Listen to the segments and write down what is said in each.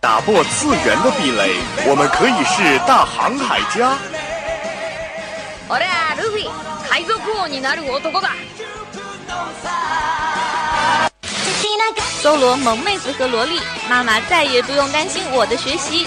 打破次元的壁垒，我们可以是大航海家。我俩路飞，海賊王になる男だ。搜罗萌妹子和萝莉，妈妈再也不用担心我的学习。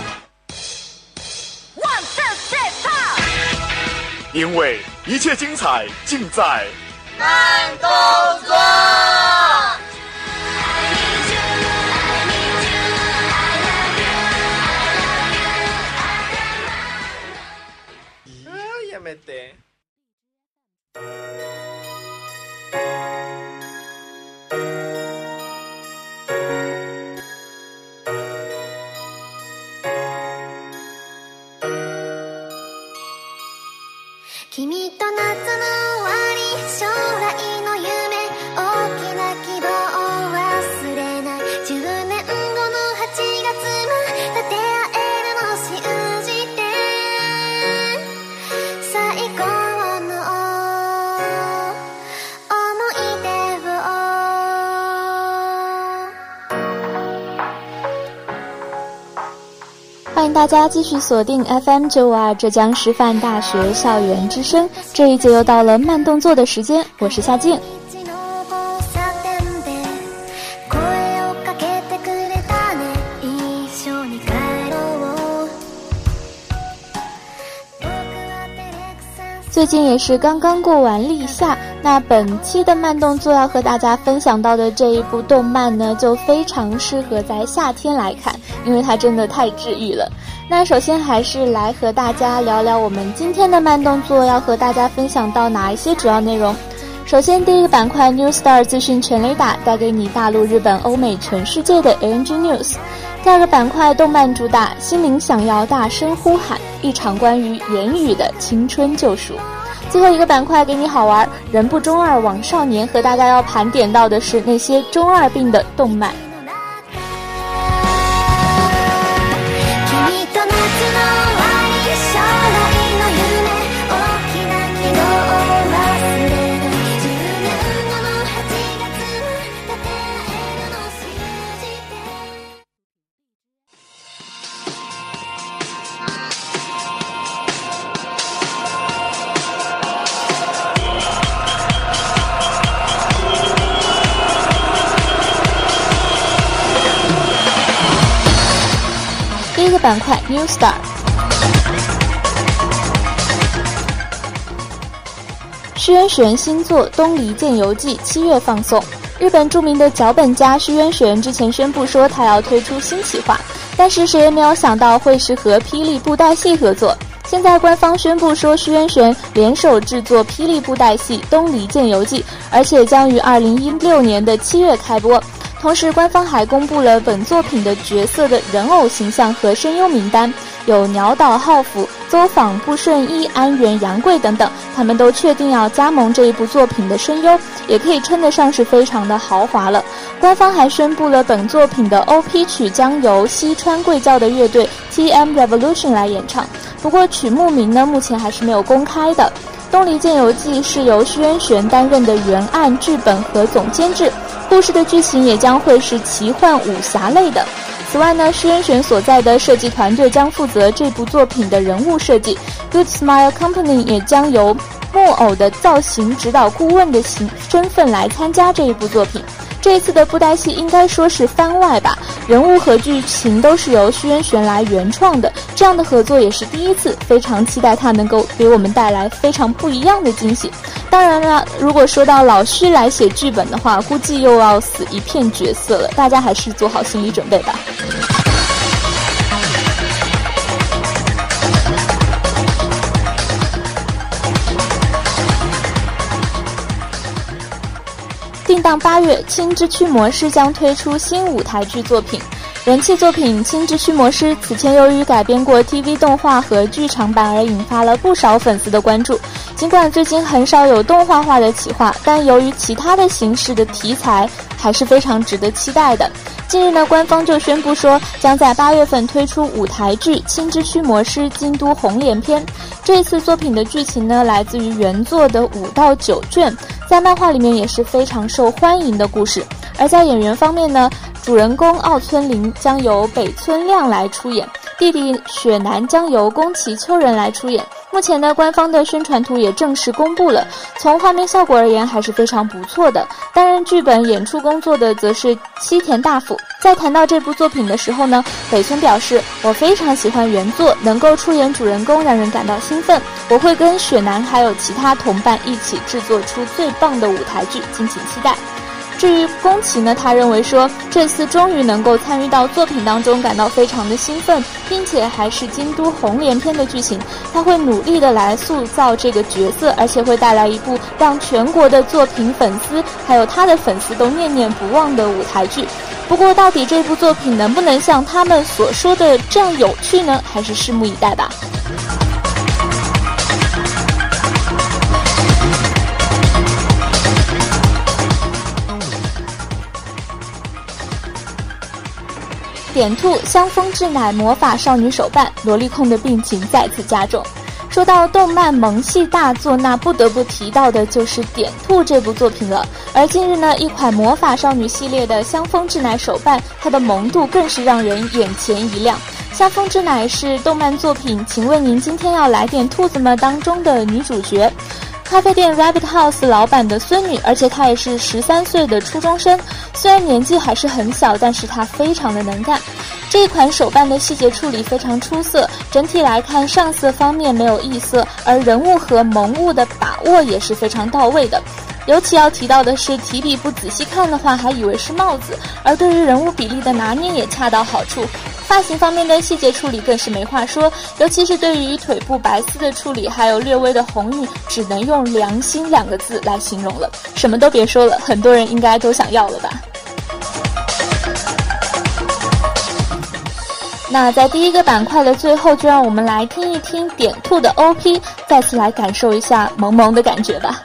因为一切精彩尽在慢动作。家继续锁定 FM 九五二浙江师范大学校园之声，这一节又到了慢动作的时间，我是夏静。道の交差点で声をかけてくれたね一緒に帰ろう僕は照れくさ最近也是刚刚过完立夏，那本期的慢动作要和大家分享到的这一部动漫呢，就非常适合在夏天来看，因为它真的太治愈了。 那首先还是来和大家聊聊我们今天的慢动作要和大家分享到哪一些主要内容。首先，第一个板块 New Star 资讯全雷打，带给你大陆、日本、欧美、全世界的 ANG News。第二个板块动漫主打，心灵想要大声呼喊，一场关于言语的青春救赎。最后一个板块给你好玩，人不中二枉少年和大家要盘点到的是那些中二病的动漫。板块 New Star。虚渊玄新作《东离剑游记》七月放送。日本著名的脚本家虚渊玄之前宣布说他要推出新企划，但是谁也没有想到会是和霹雳布袋戏合作。现在官方宣布说虚渊玄联手制作霹雳布袋戏《东离剑游记》，而且将于二零一六年的七月开播。同时，官方还公布了本作品的角色的人偶形象和声优名单，有鸟岛浩辅、邹访、布顺一、安原杨贵等等，他们都确定要加盟这一部作品的声优，也可以称得上是非常的豪华了。官方还宣布了本作品的 OP 曲将由西川贵教的乐队 TM Revolution 来演唱，不过曲目名呢，目前还是没有公开的。《东离剑游记》是由徐渊玄担任的原案、剧本和总监制，故事的剧情也将会是奇幻武侠类的。此外呢，石渊玄所在的设计团队将负责这部作品的人物设计，Good Smile Company 也将由木偶的造型指导顾问的形身份来参加这一部作品。这次的布袋戏应该说是番外吧，人物和剧情都是由虚渊玄来原创的，这样的合作也是第一次，非常期待他能够给我们带来非常不一样的惊喜。当然了，如果说到老徐来写剧本的话，估计又要死一片角色了，大家还是做好心理准备吧。定档八月，青之驱魔师将推出新舞台剧作品。人气作品《青之驱魔师》此前由于改编过 TV 动画和剧场版而引发了不少粉丝的关注。尽管最近很少有动画化的企划，但由于其他的形式的题材还是非常值得期待的。近日呢，官方就宣布说，将在八月份推出舞台剧《青之驱魔师京都红莲篇》。这次作品的剧情呢，来自于原作的五到九卷，在漫画里面也是非常受欢迎的故事。而在演员方面呢，主人公奥村绫将由北村亮来出演，弟弟雪男将由宫崎秋人来出演。目前呢，官方的宣传图也正式公布了，从画面效果而言还是非常不错的。担任剧本演出工作的则是西田大辅。在谈到这部作品的时候呢，北村表示：“我非常喜欢原作，能够出演主人公让人感到兴奋。我会跟雪男还有其他同伴一起制作出最棒的舞台剧，敬请期待。”至于宫崎呢，他认为说这次终于能够参与到作品当中，感到非常的兴奋，并且还是京都红莲篇的剧情，他会努力的来塑造这个角色，而且会带来一部让全国的作品粉丝还有他的粉丝都念念不忘的舞台剧。不过，到底这部作品能不能像他们所说的这样有趣呢？还是拭目以待吧。点兔香风制奶魔法少女手办，萝莉控的病情再次加重。说到动漫萌系大作，那不得不提到的就是点兔这部作品了。而近日呢，一款魔法少女系列的香风制奶手办，它的萌度更是让人眼前一亮。香风制奶是动漫作品，请问您今天要来点兔子吗？当中的女主角。咖啡店 Rabbit House 老板的孙女，而且她也是十三岁的初中生。虽然年纪还是很小，但是她非常的能干。这一款手办的细节处理非常出色，整体来看上色方面没有异色，而人物和萌物的把握也是非常到位的。尤其要提到的是，提笔不仔细看的话，还以为是帽子；而对于人物比例的拿捏也恰到好处。发型方面的细节处理更是没话说，尤其是对于腿部白丝的处理，还有略微的红晕，只能用“良心”两个字来形容了。什么都别说了，很多人应该都想要了吧？那在第一个板块的最后，就让我们来听一听点兔的 OP，再次来感受一下萌萌的感觉吧。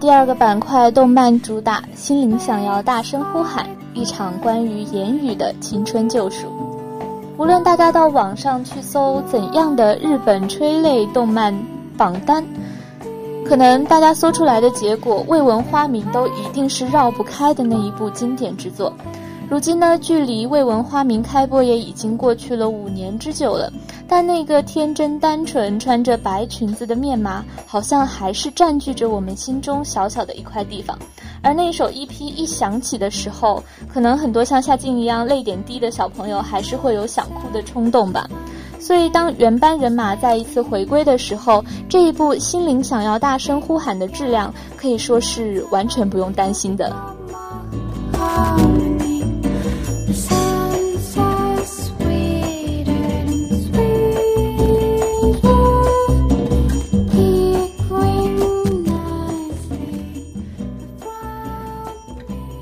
第二个板块，动漫主打，心灵想要大声呼喊，一场关于言语的青春救赎。无论大家到网上去搜怎样的日本催泪动漫榜单，可能大家搜出来的结果，未闻花名都一定是绕不开的那一部经典之作。如今呢，距离未闻花名开播也已经过去了五年之久了，但那个天真单纯、穿着白裙子的面麻，好像还是占据着我们心中小小的一块地方。而那首 EP 一响起的时候，可能很多像夏静一样泪点低的小朋友，还是会有想哭的冲动吧。所以，当原班人马再一次回归的时候，这一部心灵想要大声呼喊的质量，可以说是完全不用担心的。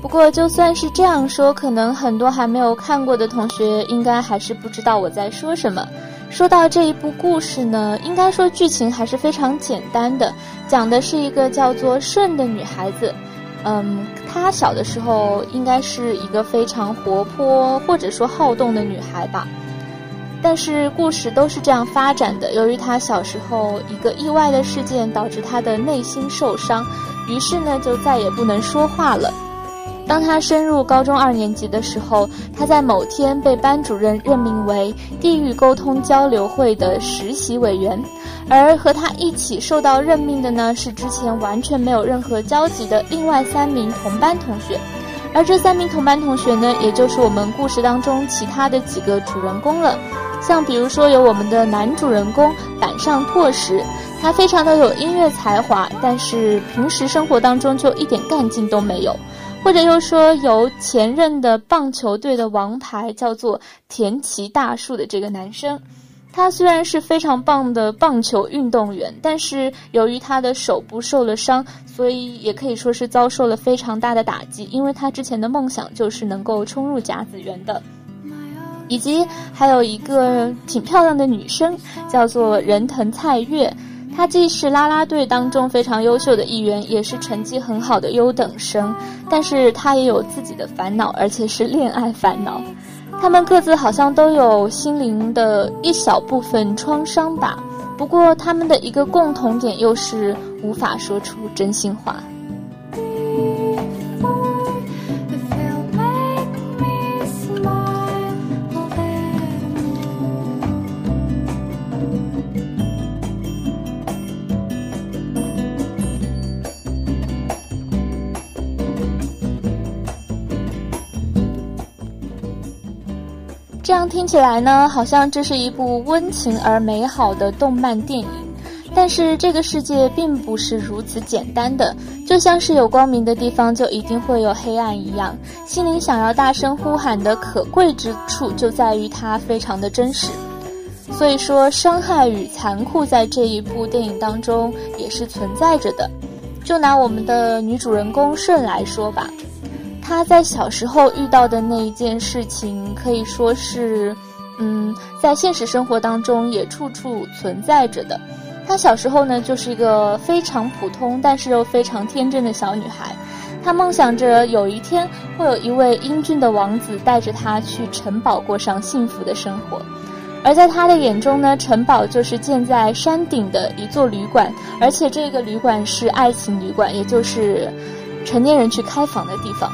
不过，就算是这样说，可能很多还没有看过的同学，应该还是不知道我在说什么。说到这一部故事呢，应该说剧情还是非常简单的，讲的是一个叫做顺的女孩子。嗯，她小的时候应该是一个非常活泼或者说好动的女孩吧。但是故事都是这样发展的。由于她小时候一个意外的事件导致她的内心受伤，于是呢就再也不能说话了。当他升入高中二年级的时候，他在某天被班主任任命为地域沟通交流会的实习委员，而和他一起受到任命的呢是之前完全没有任何交集的另外三名同班同学，而这三名同班同学呢，也就是我们故事当中其他的几个主人公了。像比如说有我们的男主人公板上拓实，他非常的有音乐才华，但是平时生活当中就一点干劲都没有。或者又说由前任的棒球队的王牌叫做田崎大树的这个男生，他虽然是非常棒的棒球运动员，但是由于他的手部受了伤，所以也可以说是遭受了非常大的打击。因为他之前的梦想就是能够冲入甲子园的。以及还有一个挺漂亮的女生，叫做仁藤菜月。他既是啦啦队当中非常优秀的一员，也是成绩很好的优等生，但是他也有自己的烦恼，而且是恋爱烦恼。他们各自好像都有心灵的一小部分创伤吧，不过他们的一个共同点又是无法说出真心话。这样听起来呢，好像这是一部温情而美好的动漫电影。但是这个世界并不是如此简单的，就像是有光明的地方就一定会有黑暗一样。心灵想要大声呼喊的可贵之处就在于它非常的真实。所以说，伤害与残酷在这一部电影当中也是存在着的。就拿我们的女主人公顺来说吧，她在小时候遇到的那一件事情，可以说是，嗯，在现实生活当中也处处存在着的。她小时候呢，就是一个非常普通，但是又非常天真的小女孩。她梦想着有一天会有一位英俊的王子带着她去城堡过上幸福的生活。而在她的眼中呢，城堡就是建在山顶的一座旅馆，而且这个旅馆是爱情旅馆，也就是成年人去开房的地方。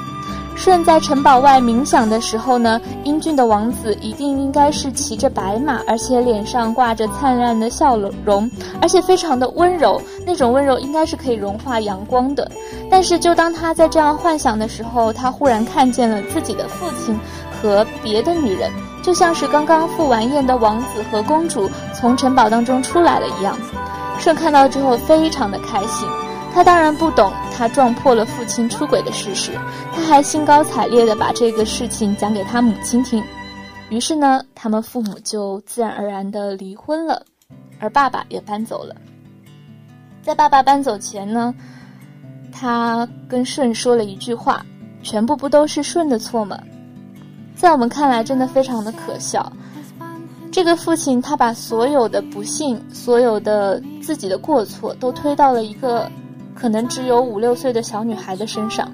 顺在城堡外冥想的时候呢，英俊的王子一定应该是骑着白马，而且脸上挂着灿烂的笑容，而且非常的温柔，那种温柔应该是可以融化阳光的。但是，就当他在这样幻想的时候，他忽然看见了自己的父亲和别的女人，就像是刚刚赴完宴的王子和公主从城堡当中出来了一样。顺看到之后非常的开心。他当然不懂他撞破了父亲出轨的事实，他还兴高采烈地把这个事情讲给他母亲听。于是呢，他们父母就自然而然地离婚了，而爸爸也搬走了。在爸爸搬走前呢，他跟顺说了一句话：“全部不都是顺的错吗？”在我们看来，真的非常的可笑。这个父亲他把所有的不幸、所有的自己的过错都推到了一个可能只有五六岁的小女孩的身上，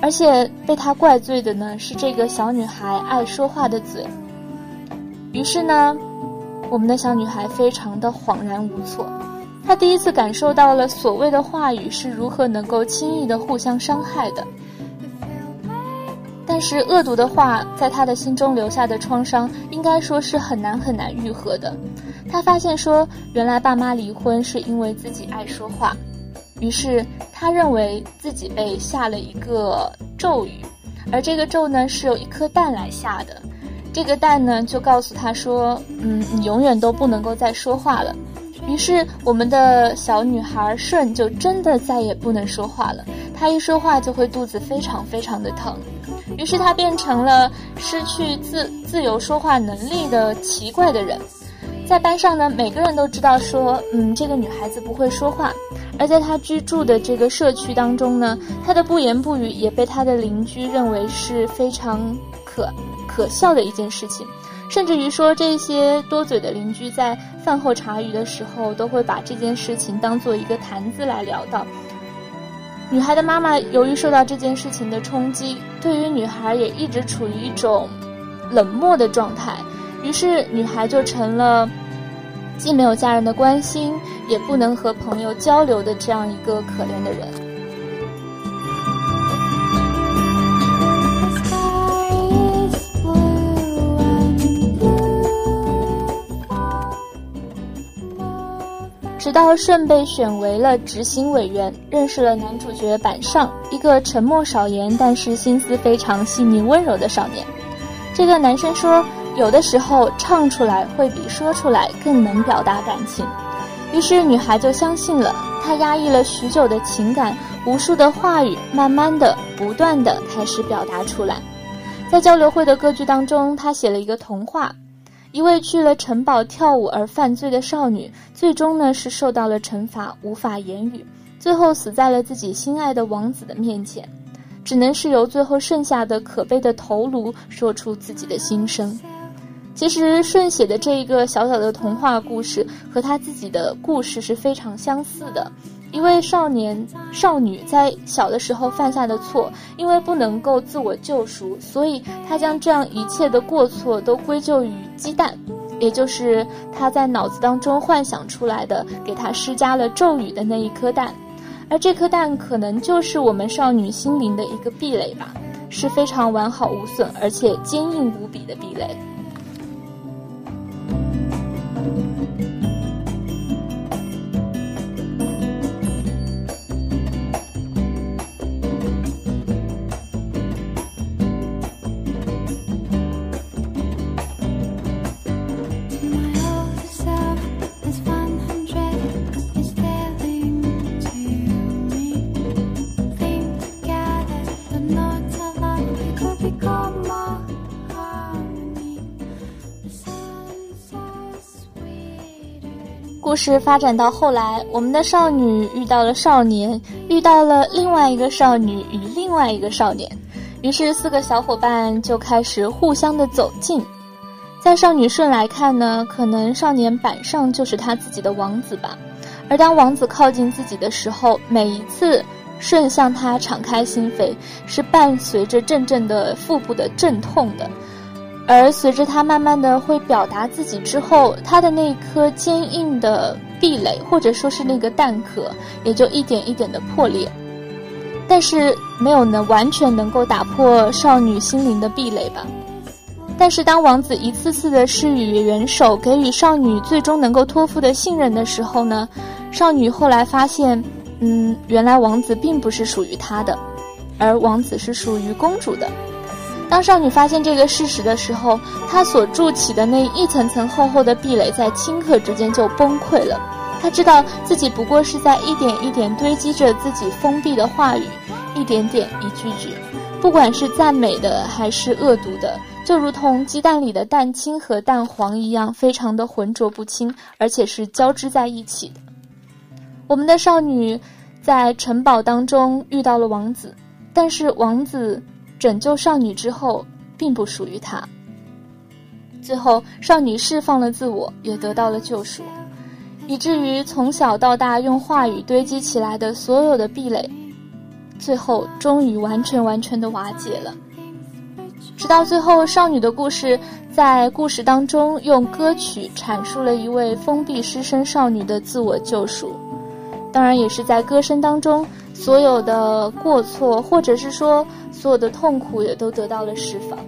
而且被他怪罪的呢是这个小女孩爱说话的嘴。于是呢，我们的小女孩非常的恍然无措，她第一次感受到了所谓的话语是如何能够轻易的互相伤害的。但是恶毒的话在她的心中留下的创伤，应该说是很难很难愈合的。她发现说，原来爸妈离婚是因为自己爱说话，于是她认为自己被下了一个咒语，而这个咒呢是由一颗蛋来下的。这个蛋呢，就告诉他说：“嗯，你永远都不能够再说话了。”于是，我们的小女孩顺就真的再也不能说话了。她一说话就会肚子非常非常的疼，于是她变成了失去自自由说话能力的奇怪的人。在班上呢，每个人都知道说：“嗯，这个女孩子不会说话。”而在她居住的这个社区当中呢，她的不言不语也被她的邻居认为是非常可。可笑的一件事情，甚至于说这些多嘴的邻居在饭后茶余的时候，都会把这件事情当做一个谈资来聊到。女孩的妈妈由于受到这件事情的冲击，对于女孩也一直处于一种冷漠的状态，于是女孩就成了既没有家人的关心，也不能和朋友交流的这样一个可怜的人。直到顺被选为了执行委员，认识了男主角板上，一个沉默少言但是心思非常细腻温柔的少年。这个男生说，有的时候唱出来会比说出来更能表达感情。于是女孩就相信了，她压抑了许久的情感，无数的话语，慢慢的、不断的开始表达出来。在交流会的歌剧当中，他写了一个童话。一位去了城堡跳舞而犯罪的少女，最终呢是受到了惩罚，无法言语，最后死在了自己心爱的王子的面前，只能是由最后剩下的可悲的头颅说出自己的心声。其实顺写的这一个小小的童话故事和他自己的故事是非常相似的。一位少年少女在小的时候犯下的错，因为不能够自我救赎，所以他将这样一切的过错都归咎于鸡蛋，也就是他在脑子当中幻想出来的，给他施加了咒语的那一颗蛋，而这颗蛋可能就是我们少女心灵的一个壁垒吧，是非常完好无损而且坚硬无比的壁垒。故事发展到后来，我们的少女遇到了少年，遇到了另外一个少女与另外一个少年，于是四个小伙伴就开始互相的走近。在少女顺来看呢，可能少年板上就是他自己的王子吧。而当王子靠近自己的时候，每一次顺向他敞开心扉，是伴随着阵阵的腹部的阵痛的。而随着他慢慢的会表达自己之后，他的那颗坚硬的壁垒，或者说是那个蛋壳，也就一点一点的破裂。但是没有能完全能够打破少女心灵的壁垒吧。但是当王子一次次的施予援手，给予少女最终能够托付的信任的时候呢，少女后来发现，嗯，原来王子并不是属于她的，而王子是属于公主的。当少女发现这个事实的时候，她所筑起的那一层层厚厚的壁垒在顷刻之间就崩溃了。她知道自己不过是在一点一点堆积着自己封闭的话语，一点点一句句，不管是赞美的还是恶毒的，就如同鸡蛋里的蛋清和蛋黄一样，非常的浑浊不清，而且是交织在一起的。我们的少女在城堡当中遇到了王子，但是王子。拯救少女之后，并不属于他。最后少女释放了自我，也得到了救赎，以至于从小到大用话语堆积起来的所有的壁垒，最后终于完全完全的瓦解了。直到最后，少女的故事在故事当中用歌曲阐述了一位封闭失身少女的自我救赎，当然也是在歌声当中，所有的过错或者是说所有的痛苦也都得到了释放。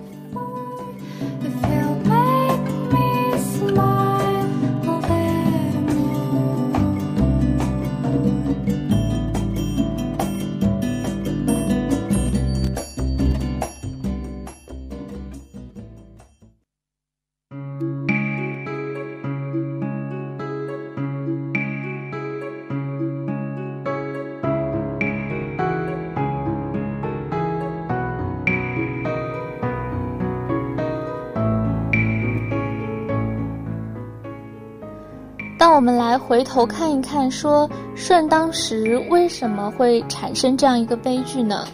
我们来回头看一看，说舜当时为什么会产生这样一个悲剧呢？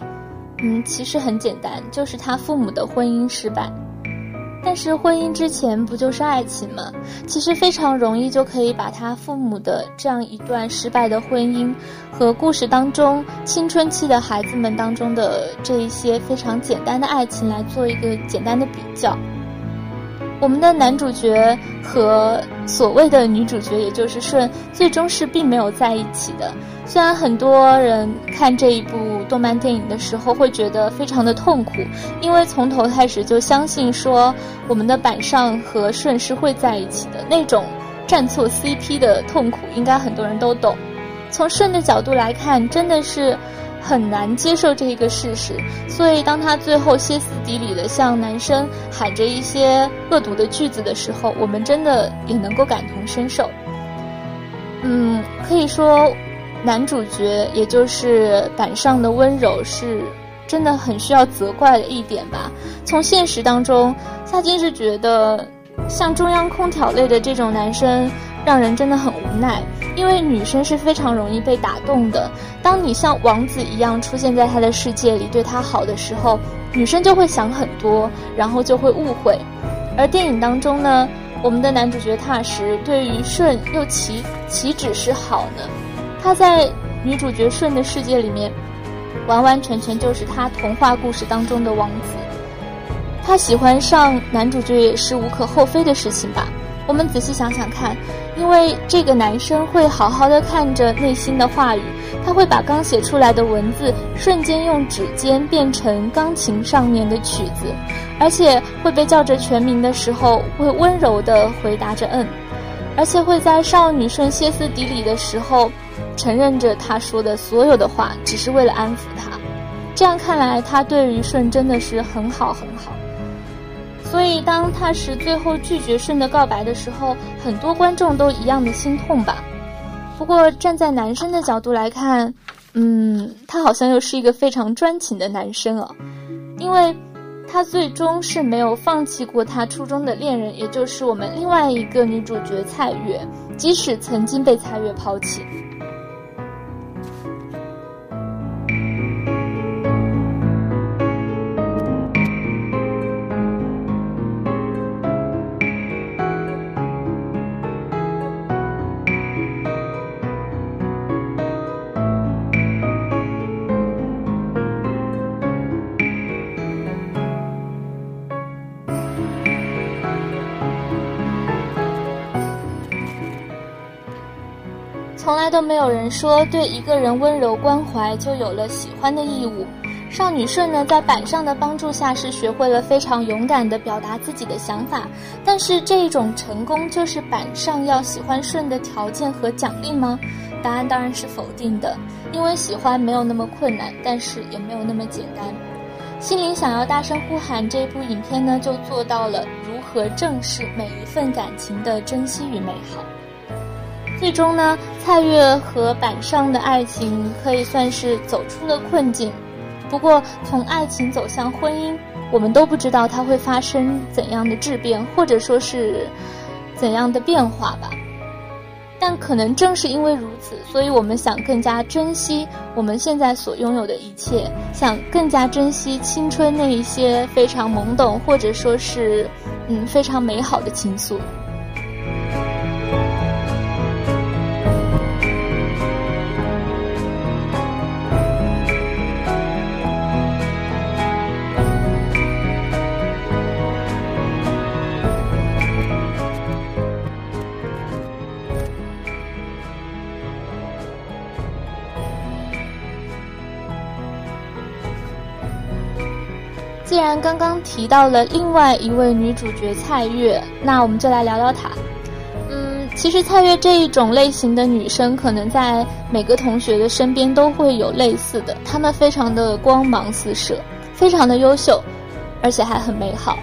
嗯，其实很简单，就是他父母的婚姻失败。但是婚姻之前不就是爱情吗？其实非常容易就可以把他父母的这样一段失败的婚姻，和故事当中青春期的孩子们当中的这一些非常简单的爱情来做一个简单的比较。我们的男主角和所谓的女主角，也就是舜，最终是并没有在一起的。虽然很多人看这一部动漫电影的时候会觉得非常的痛苦，因为从头开始就相信说我们的板上和舜是会在一起的那种站错 CP 的痛苦，应该很多人都懂。从舜的角度来看，真的是很难接受这一个事实，所以当他最后歇斯底里的向男生喊着一些恶毒的句子的时候，我们真的也能够感同身受。嗯，可以说。男主角，也就是板上的温柔，是真的很需要责怪的一点吧。从现实当中，夏金是觉得像中央空调类的这种男生，让人真的很奈。因为女生是非常容易被打动的。当你像王子一样出现在他的世界里，对他好的时候，女生就会想很多，然后就会误会。而电影当中呢，我们的男主角踏实对于舜又岂岂止是好呢？他在女主角舜的世界里面，完完全全就是他童话故事当中的王子。他喜欢上男主角也是无可厚非的事情吧？我们仔细想想看，因为这个男生会好好的看着内心的话语，他会把刚写出来的文字瞬间用指尖变成钢琴上面的曲子，而且会被叫着全名的时候，会温柔的回答着嗯，而且会在少女舜歇斯底里的时候。承认着他说的所有的话，只是为了安抚他。这样看来，他对于舜真的是很好很好。所以，当踏实最后拒绝顺的告白的时候，很多观众都一样的心痛吧。不过，站在男生的角度来看，嗯，他好像又是一个非常专情的男生哦，因为他最终是没有放弃过他初中的恋人，也就是我们另外一个女主角蔡月，即使曾经被蔡月抛弃。都没有人说对一个人温柔关怀就有了喜欢的义务。少女顺呢，在板上的帮助下是学会了非常勇敢地表达自己的想法。但是这一种成功就是板上要喜欢顺的条件和奖励吗？答案当然是否定的，因为喜欢没有那么困难，但是也没有那么简单。心灵想要大声呼喊这部影片呢，就做到了如何正视每一份感情的珍惜与美好。最终呢，蔡月和板上的爱情可以算是走出了困境。不过，从爱情走向婚姻，我们都不知道它会发生怎样的质变，或者说是怎样的变化吧。但可能正是因为如此，所以我们想更加珍惜我们现在所拥有的一切，想更加珍惜青春那一些非常懵懂，或者说是嗯非常美好的情愫。刚刚提到了另外一位女主角蔡月，那我们就来聊聊她。嗯，其实蔡月这一种类型的女生，可能在每个同学的身边都会有类似的。她们非常的光芒四射，非常的优秀，而且还很美好。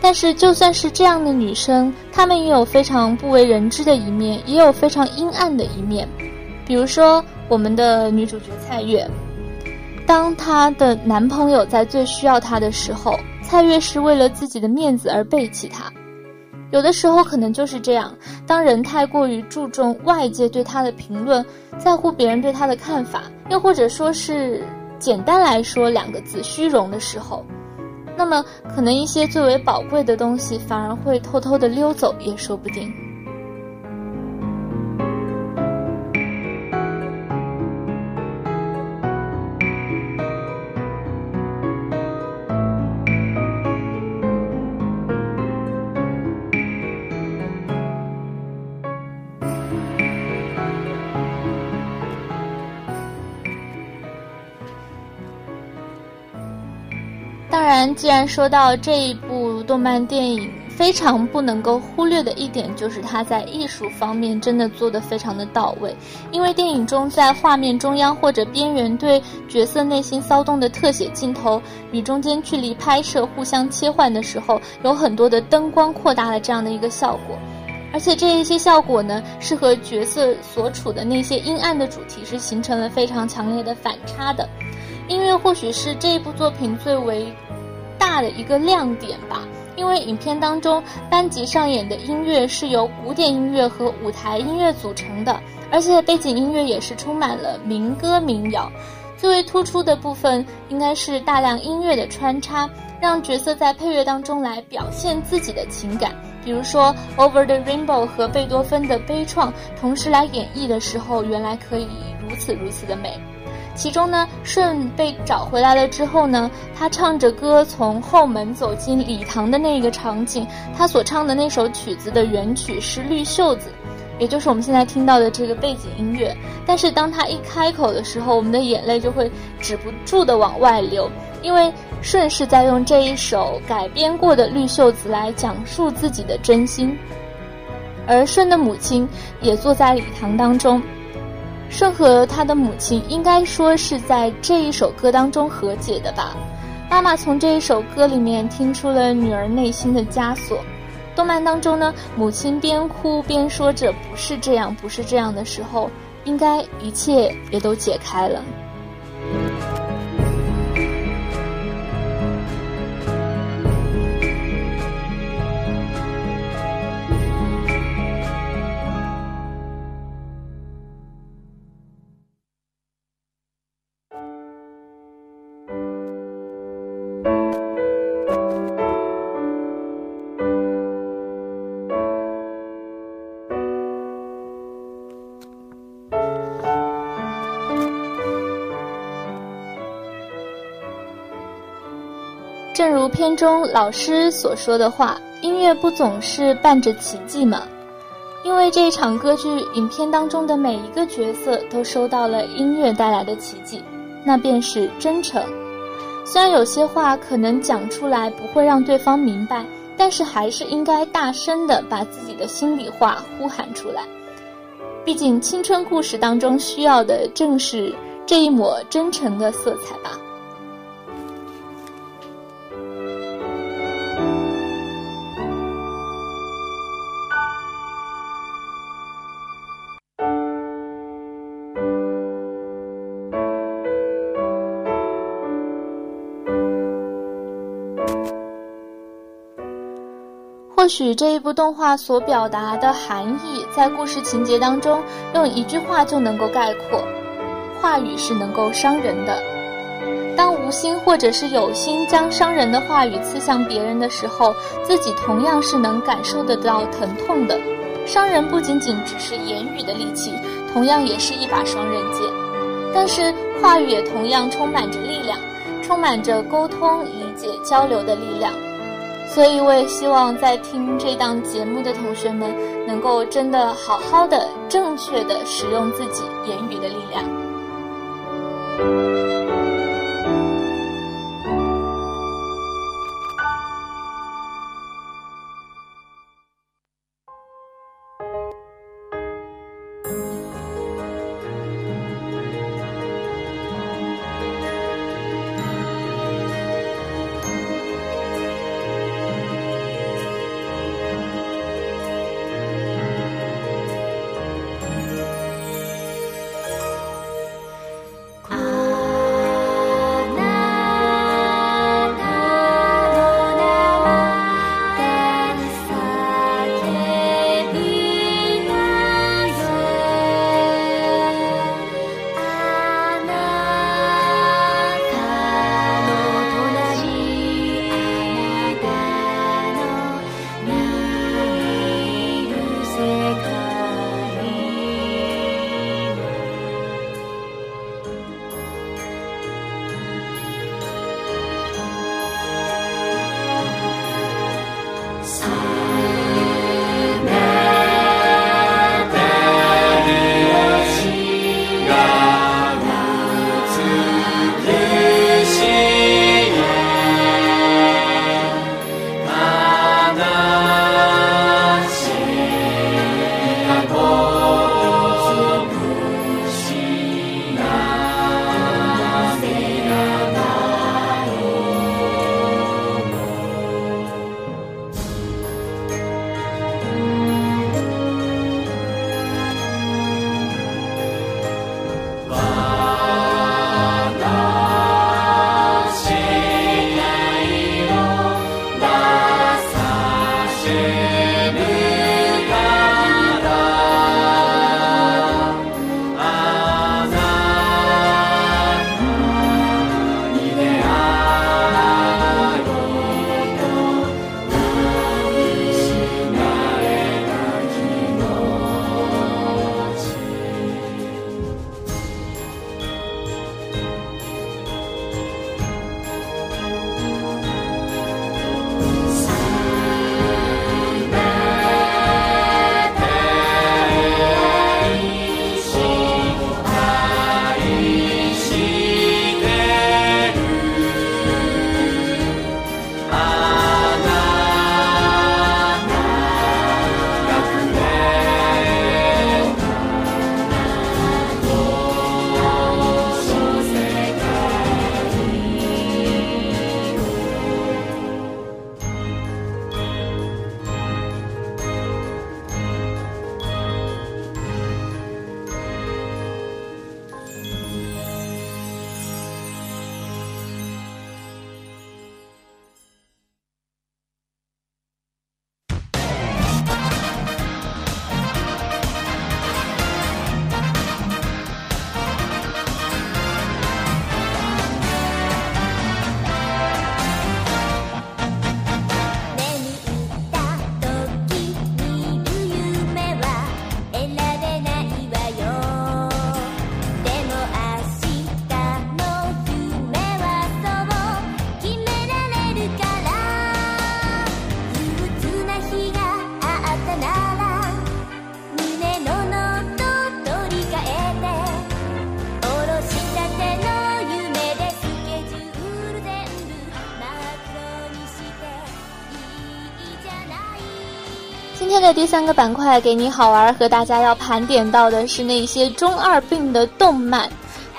但是就算是这样的女生，她们也有非常不为人知的一面，也有非常阴暗的一面。比如说我们的女主角蔡月。当她的男朋友在最需要她的时候，蔡月是为了自己的面子而背弃他。有的时候可能就是这样，当人太过于注重外界对他的评论，在乎别人对他的看法，又或者说是简单来说两个字虚荣的时候，那么可能一些最为宝贵的东西反而会偷偷的溜走，也说不定。既然说到这一部动漫电影，非常不能够忽略的一点就是它在艺术方面真的做得非常的到位。因为电影中在画面中央或者边缘对角色内心骚动的特写镜头与中间距离拍摄互相切换的时候，有很多的灯光扩大了这样的一个效果。而且这一些效果呢，是和角色所处的那些阴暗的主题是形成了非常强烈的反差的。音乐或许是这一部作品最为大的一个亮点吧，因为影片当中班级上演的音乐是由古典音乐和舞台音乐组成的，而且背景音乐也是充满了民歌民谣。最为突出的部分应该是大量音乐的穿插，让角色在配乐当中来表现自己的情感。比如说《Over the Rainbow》和贝多芬的悲怆同时来演绎的时候，原来可以如此如此的美。其中呢，舜被找回来了之后呢，他唱着歌从后门走进礼堂的那个场景，他所唱的那首曲子的原曲是《绿袖子》，也就是我们现在听到的这个背景音乐。但是当他一开口的时候，我们的眼泪就会止不住的往外流，因为舜是在用这一首改编过的《绿袖子》来讲述自己的真心，而舜的母亲也坐在礼堂当中。舜和他的母亲应该说是在这一首歌当中和解的吧。妈妈从这一首歌里面听出了女儿内心的枷锁。动漫当中呢，母亲边哭边说着“不是这样，不是这样的时候”，应该一切也都解开了。片中老师所说的话，音乐不总是伴着奇迹吗？因为这一场歌剧影片当中的每一个角色都收到了音乐带来的奇迹，那便是真诚。虽然有些话可能讲出来不会让对方明白，但是还是应该大声的把自己的心里话呼喊出来。毕竟青春故事当中需要的正是这一抹真诚的色彩吧。许这一部动画所表达的含义，在故事情节当中用一句话就能够概括：话语是能够伤人的。当无心或者是有心将伤人的话语刺向别人的时候，自己同样是能感受得到疼痛的。伤人不仅仅只是言语的利器，同样也是一把双刃剑。但是话语也同样充满着力量，充满着沟通、理解、交流的力量。所以我也希望在听这档节目的同学们，能够真的好好的、正确的使用自己言语的力量。第三个板块给你好玩，和大家要盘点到的是那些中二病的动漫。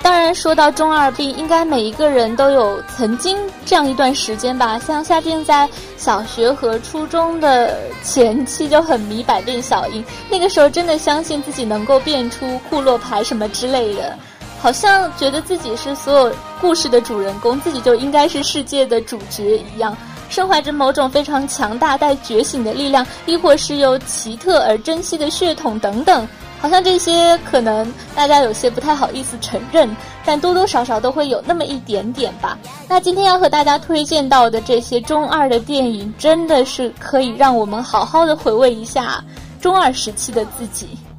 当然，说到中二病，应该每一个人都有曾经这样一段时间吧。像夏静在小学和初中的前期就很迷百变小樱，那个时候真的相信自己能够变出库洛牌什么之类的，好像觉得自己是所有故事的主人公，自己就应该是世界的主角一样。身怀着某种非常强大带觉醒的力量，亦或是有奇特而珍惜的血统等等，好像这些可能大家有些不太好意思承认，但多多少少都会有那么一点点吧。那今天要和大家推荐到的这些中二的电影，真的是可以让我们好好的回味一下中二时期的自己。「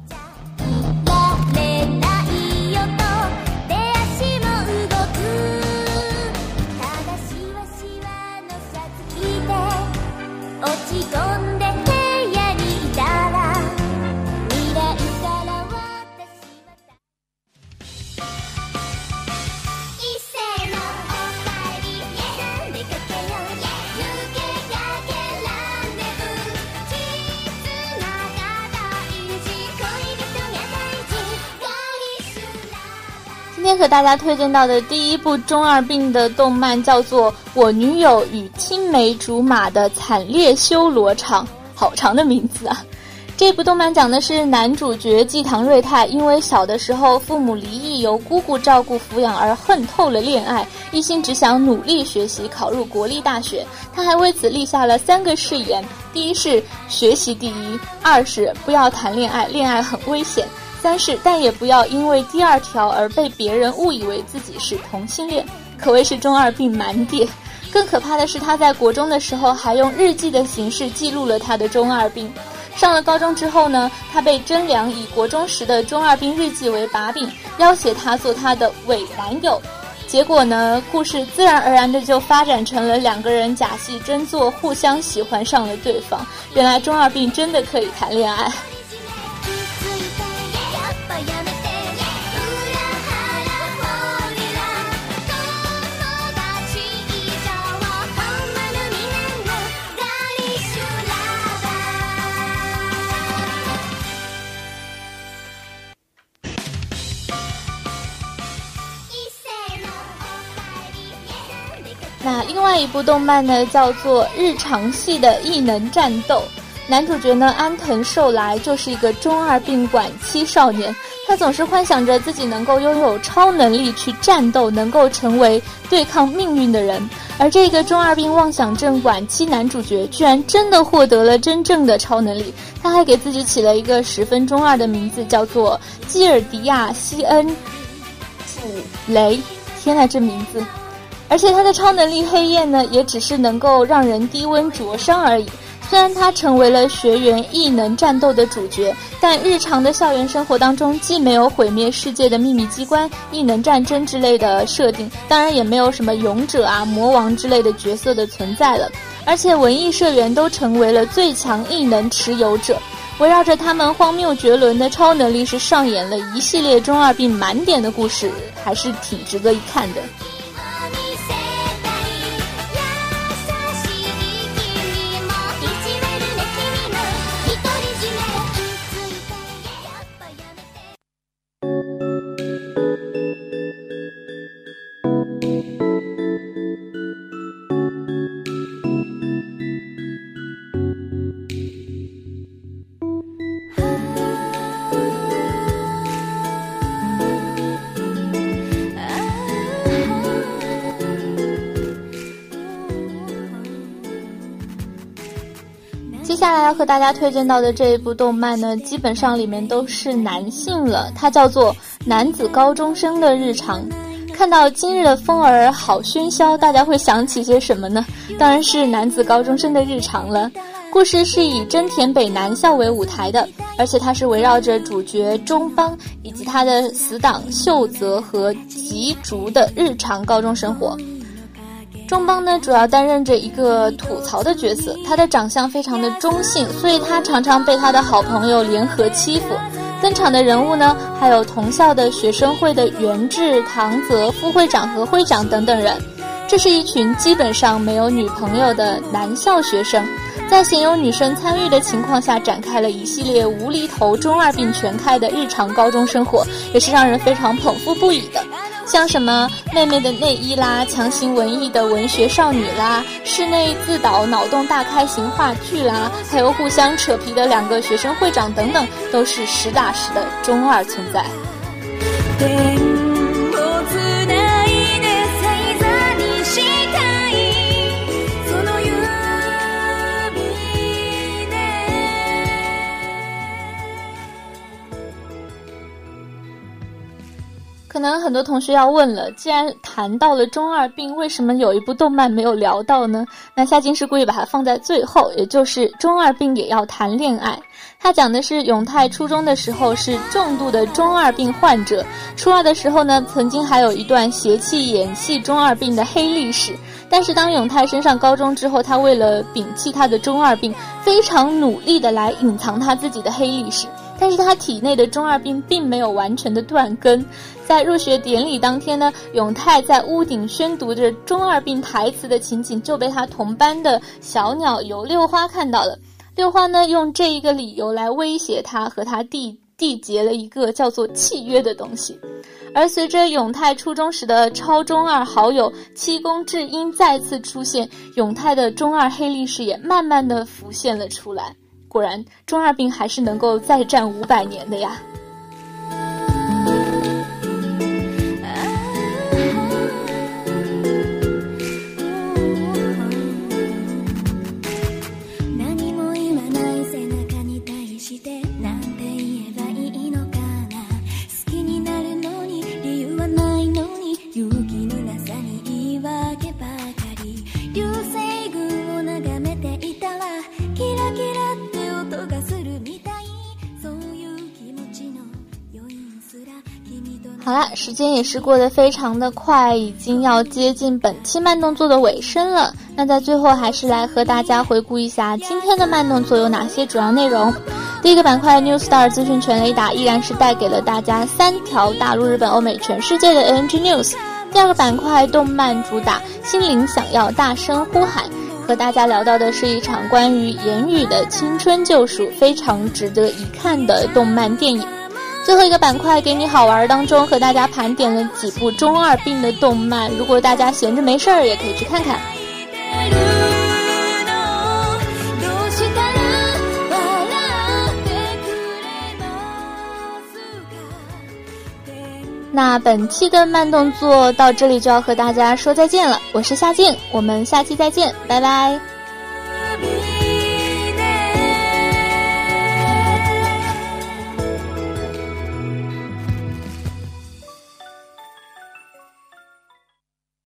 天和大家推荐到的第一部中二病的动漫叫做《我女友与青梅竹马的惨烈修罗场》，好长的名字啊！这部动漫讲的是男主角季堂瑞太因为小的时候父母离异，由姑姑照顾抚养而恨透了恋爱，一心只想努力学习，考入国立大学。他还为此立下了三个誓言：第一是学习第一，二是不要谈恋爱，恋爱很危险。三是，但也不要因为第二条而被别人误以为自己是同性恋，可谓是中二病满点。更可怕的是，他在国中的时候还用日记的形式记录了他的中二病。上了高中之后呢，他被真良以国中时的中二病日记为把柄，要挟他做他的伪男友。结果呢，故事自然而然的就发展成了两个人假戏真做，互相喜欢上了对方。原来中二病真的可以谈恋爱。那另外一部动漫呢，叫做《日常系的异能战斗》。男主角呢，安藤寿来就是一个中二病晚期少年，他总是幻想着自己能够拥有超能力去战斗，能够成为对抗命运的人。而这个中二病妄想症晚期男主角，居然真的获得了真正的超能力。他还给自己起了一个十分中二的名字，叫做基尔迪亚·西恩·普雷。天呐，这名字！而且他的超能力黑夜呢，也只是能够让人低温灼伤而已。虽然他成为了学员异能战斗的主角，但日常的校园生活当中，既没有毁灭世界的秘密机关、异能战争之类的设定，当然也没有什么勇者啊、魔王之类的角色的存在了。而且文艺社员都成为了最强异能持有者，围绕着他们荒谬绝伦的超能力，是上演了一系列中二病满点的故事，还是挺值得一看的。要和大家推荐到的这一部动漫呢，基本上里面都是男性了，它叫做《男子高中生的日常》。看到今日的风儿好喧嚣，大家会想起些什么呢？当然是男子高中生的日常了。故事是以真田北南校为舞台的，而且它是围绕着主角中邦以及他的死党秀泽和吉竹的日常高中生活。中邦呢，主要担任着一个吐槽的角色，他的长相非常的中性，所以他常常被他的好朋友联合欺负。登场的人物呢，还有同校的学生会的袁志、唐泽、副会长和会长等等人。这是一群基本上没有女朋友的男校学生，在鲜有女生参与的情况下，展开了一系列无厘头、中二病全开的日常高中生活，也是让人非常捧腹不已的。像什么妹妹的内衣啦，强行文艺的文学少女啦，室内自导脑洞大开型话剧啦，还有互相扯皮的两个学生会长等等，都是实打实的中二存在。可能很多同学要问了，既然谈到了中二病，为什么有一部动漫没有聊到呢？那夏金是故意把它放在最后，也就是中二病也要谈恋爱。他讲的是永泰初中的时候是重度的中二病患者，初二的时候呢，曾经还有一段邪气演戏中二病的黑历史。但是当永泰升上高中之后，他为了摒弃他的中二病，非常努力的来隐藏他自己的黑历史。但是他体内的中二病并没有完全的断根，在入学典礼当天呢，永泰在屋顶宣读着中二病台词的情景就被他同班的小鸟游六花看到了。六花呢用这一个理由来威胁他，和他缔缔结了一个叫做契约的东西。而随着永泰初中时的超中二好友七宫智英再次出现，永泰的中二黑历史也慢慢的浮现了出来。果然，中二病还是能够再战五百年的呀。时间也是过得非常的快，已经要接近本期慢动作的尾声了。那在最后，还是来和大家回顾一下今天的慢动作有哪些主要内容。第一个板块 New Star 资讯全雷达依然是带给了大家三条大陆、日本、欧美、全世界的 NG News。第二个板块动漫主打心灵想要大声呼喊，和大家聊到的是一场关于言语的青春救赎，非常值得一看的动漫电影。最后一个板块给你好玩当中和大家盘点了几部中二病的动漫，如果大家闲着没事儿也可以去看看。どうしたら笑ってくれますか那本期的慢动作到这里就要和大家说再见了，我是夏静，我们下期再见，拜拜。